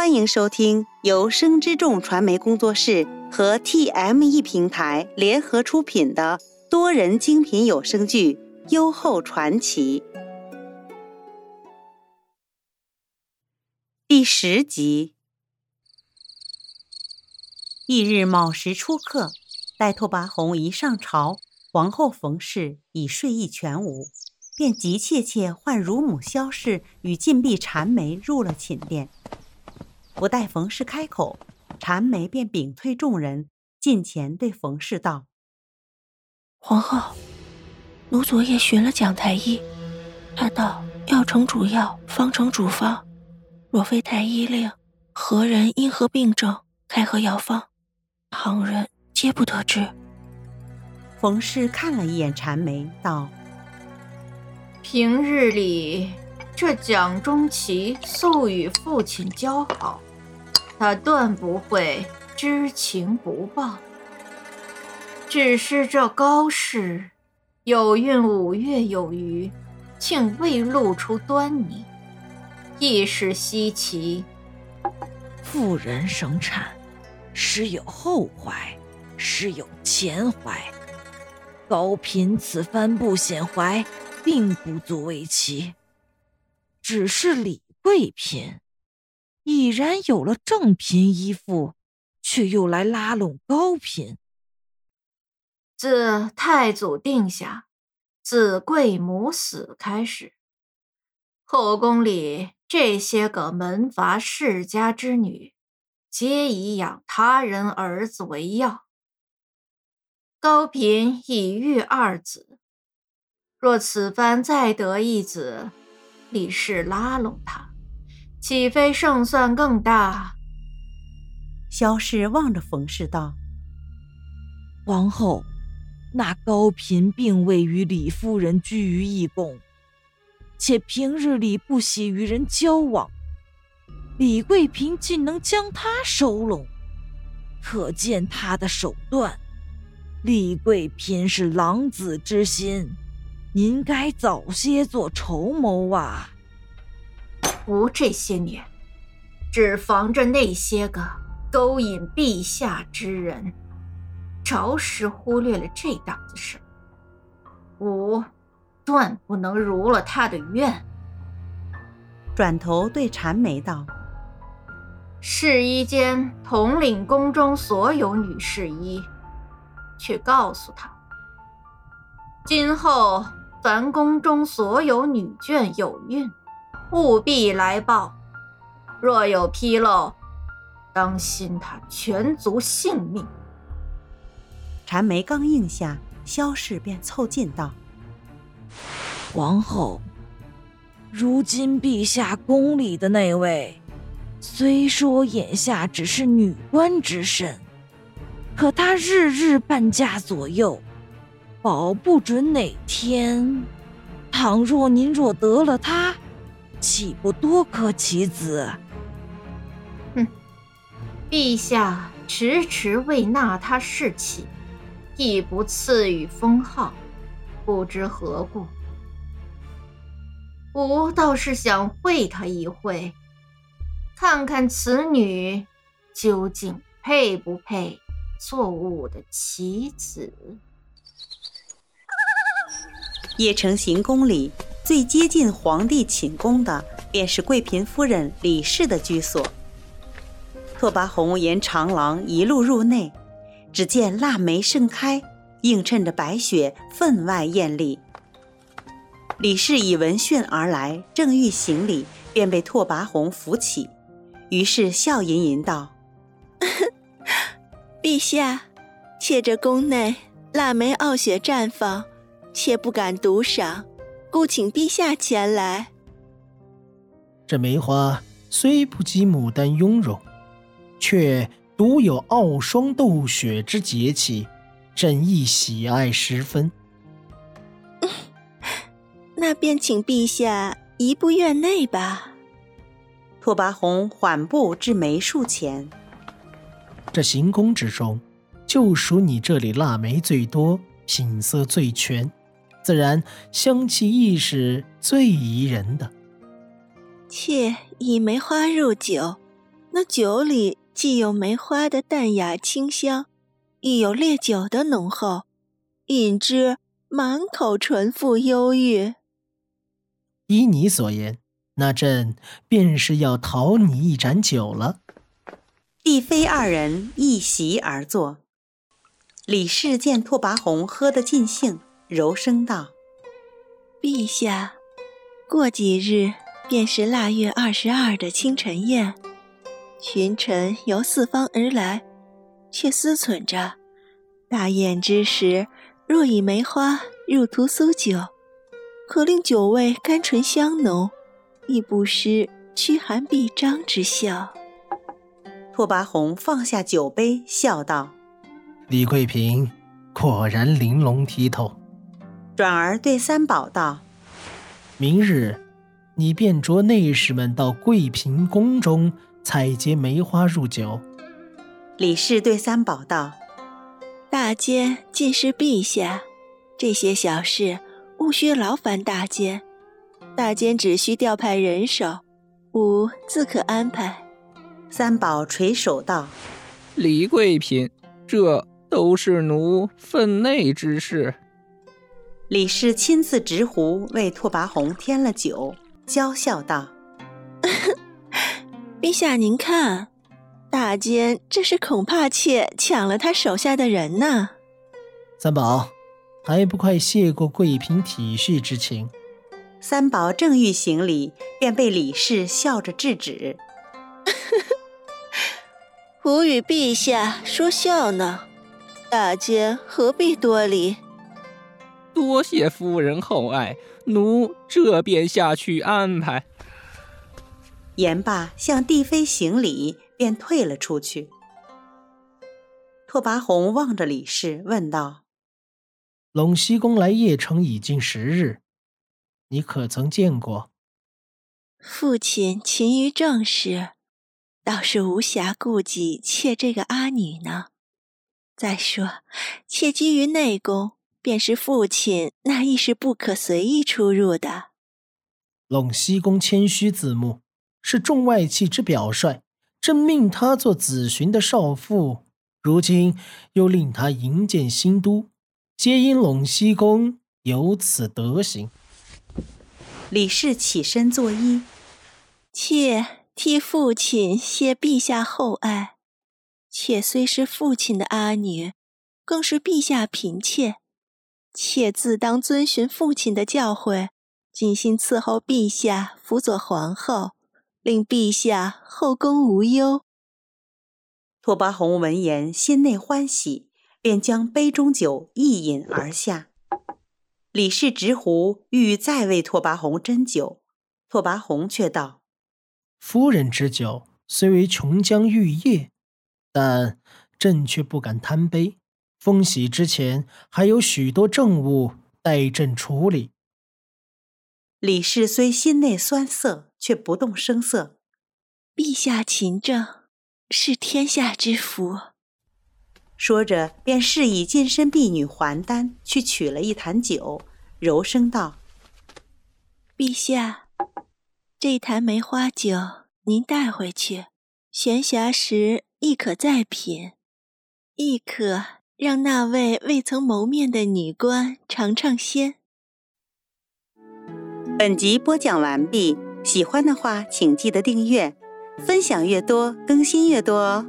欢迎收听由生之众传媒工作室和 TME 平台联合出品的多人精品有声剧《优厚传奇》第十集。翌日卯时出客，待拓跋宏一上朝，皇后冯氏已睡意全无，便急切切唤乳母萧氏与禁闭缠眉入了寝殿。不待冯氏开口，缠眉便屏退众人，近前对冯氏道：“皇后，奴昨夜寻了蒋太医，他道药成主药，方成主方。若非太医令，何人因何病症开何药方，旁人皆不得知。”冯氏看了一眼缠眉，道：“平日里，这蒋中奇素与父亲交好。”他断不会知情不报，只是这高氏有孕五月有余，竟未露出端倪，亦是稀奇。妇人生产，时有后怀，时有前怀。高嫔此番不显怀，并不足为奇。只是李贵嫔。已然有了正嫔依附，却又来拉拢高嫔。自太祖定下，自贵母死开始，后宫里这些个门阀世家之女，皆以养他人儿子为要。高嫔已育二子，若此番再得一子，李氏拉拢他。岂非胜算更大？萧氏望着冯氏道：“王后，那高嫔并未与李夫人居于一宫，且平日里不喜与人交往。李贵嫔竟能将她收拢，可见她的手段。李贵嫔是狼子之心，您该早些做筹谋啊！”无这些年，只防着那些个勾引陛下之人，着实忽略了这档子事。吾断不能如了他的愿。转头对婵眉道：“侍医监统领宫中所有女侍医，去告诉他，今后凡宫中所有女眷有孕。”务必来报，若有纰漏，当心他全族性命。缠眉刚应下，萧氏便凑近道：“皇后，如今陛下宫里的那位，虽说眼下只是女官之身，可她日日伴驾左右，保不准哪天，倘若您若得了她。”岂不多克其子？哼！陛下迟迟未纳他侍妾，亦不赐予封号，不知何故。吾倒是想会他一会，看看此女究竟配不配做吾的棋子。邺城行宫里。最接近皇帝寝宫的，便是贵嫔夫人李氏的居所。拓跋宏沿长廊一路入内，只见腊梅盛开，映衬着白雪，分外艳丽。李氏以闻讯而来，正欲行礼，便被拓跋宏扶起，于是笑吟吟道：“陛下，妾这宫内腊梅傲雪绽放，妾不敢独赏。”故请陛下前来。这梅花虽不及牡丹雍容，却独有傲霜斗雪之节气，朕亦喜爱十分。那便请陛下移步院内吧。拓跋宏缓步至梅树前。这行宫之中，就属你这里腊梅最多，品色最全。自然香气亦是最宜人的。妾以梅花入酒，那酒里既有梅花的淡雅清香，亦有烈酒的浓厚，饮之满口醇馥忧郁。依你所言，那朕便是要讨你一盏酒了。帝妃二人一席而坐。李氏见拓跋宏喝得尽兴，柔声道：“陛下，过几日便是腊月二十二的清晨宴，群臣由四方而来，却思忖着，大宴之时，若以梅花入屠苏酒，可令酒味甘醇香浓，亦不失驱寒避瘴之效。”拓跋宏放下酒杯，笑道。李贵嫔果然玲珑剔透，转而对三宝道：“明日你便着内侍们到贵嫔宫中采撷梅花入酒。”李氏对三宝道：“大监尽是陛下，这些小事勿需劳烦大监，大监只需调派人手，吾自可安排。”三宝垂首道：“李贵嫔，这……”都是奴分内之事。李氏亲自执壶为拓跋宏添了酒，娇笑道：“陛下，您看，大监这是恐怕妾抢了他手下的人呢。”三宝，还不快谢过贵嫔体恤之情。三宝正欲行礼，便被李氏笑着制止：“吾与陛下说笑呢。”大监何必多礼？多谢夫人厚爱，奴这便下去安排。言罢，向帝妃行礼，便退了出去。拓跋宏望着李氏，问道：“陇西宫来邺城已经十日，你可曾见过？”父亲勤于政事，倒是无暇顾及妾这个阿女呢。再说，妾居于内宫，便是父亲，那亦是不可随意出入的。陇西公谦虚自牧，是众外戚之表率，朕命他做子寻的少妇，如今又令他营建新都，皆因陇西公有此德行。李氏起身作揖，妾替父亲谢陛下厚爱。妾虽是父亲的阿女，更是陛下嫔妾。妾自当遵循父亲的教诲，尽心伺候陛下，辅佐皇后，令陛下后宫无忧。拓跋宏闻言，心内欢喜，便将杯中酒一饮而下。李氏执壶欲再为拓跋宏斟酒，拓跋宏却道：“夫人之酒虽为琼浆玉液。”但朕却不敢贪杯，封喜之前还有许多政务待朕处理。李氏虽心内酸涩，却不动声色。陛下勤政，是天下之福。说着，便示意近身婢女还丹去取了一坛酒，柔声道：“陛下，这坛梅花酒您带回去，闲暇时。”亦可再品，亦可让那位未曾谋面的女官尝尝鲜。本集播讲完毕，喜欢的话请记得订阅，分享越多更新越多哦。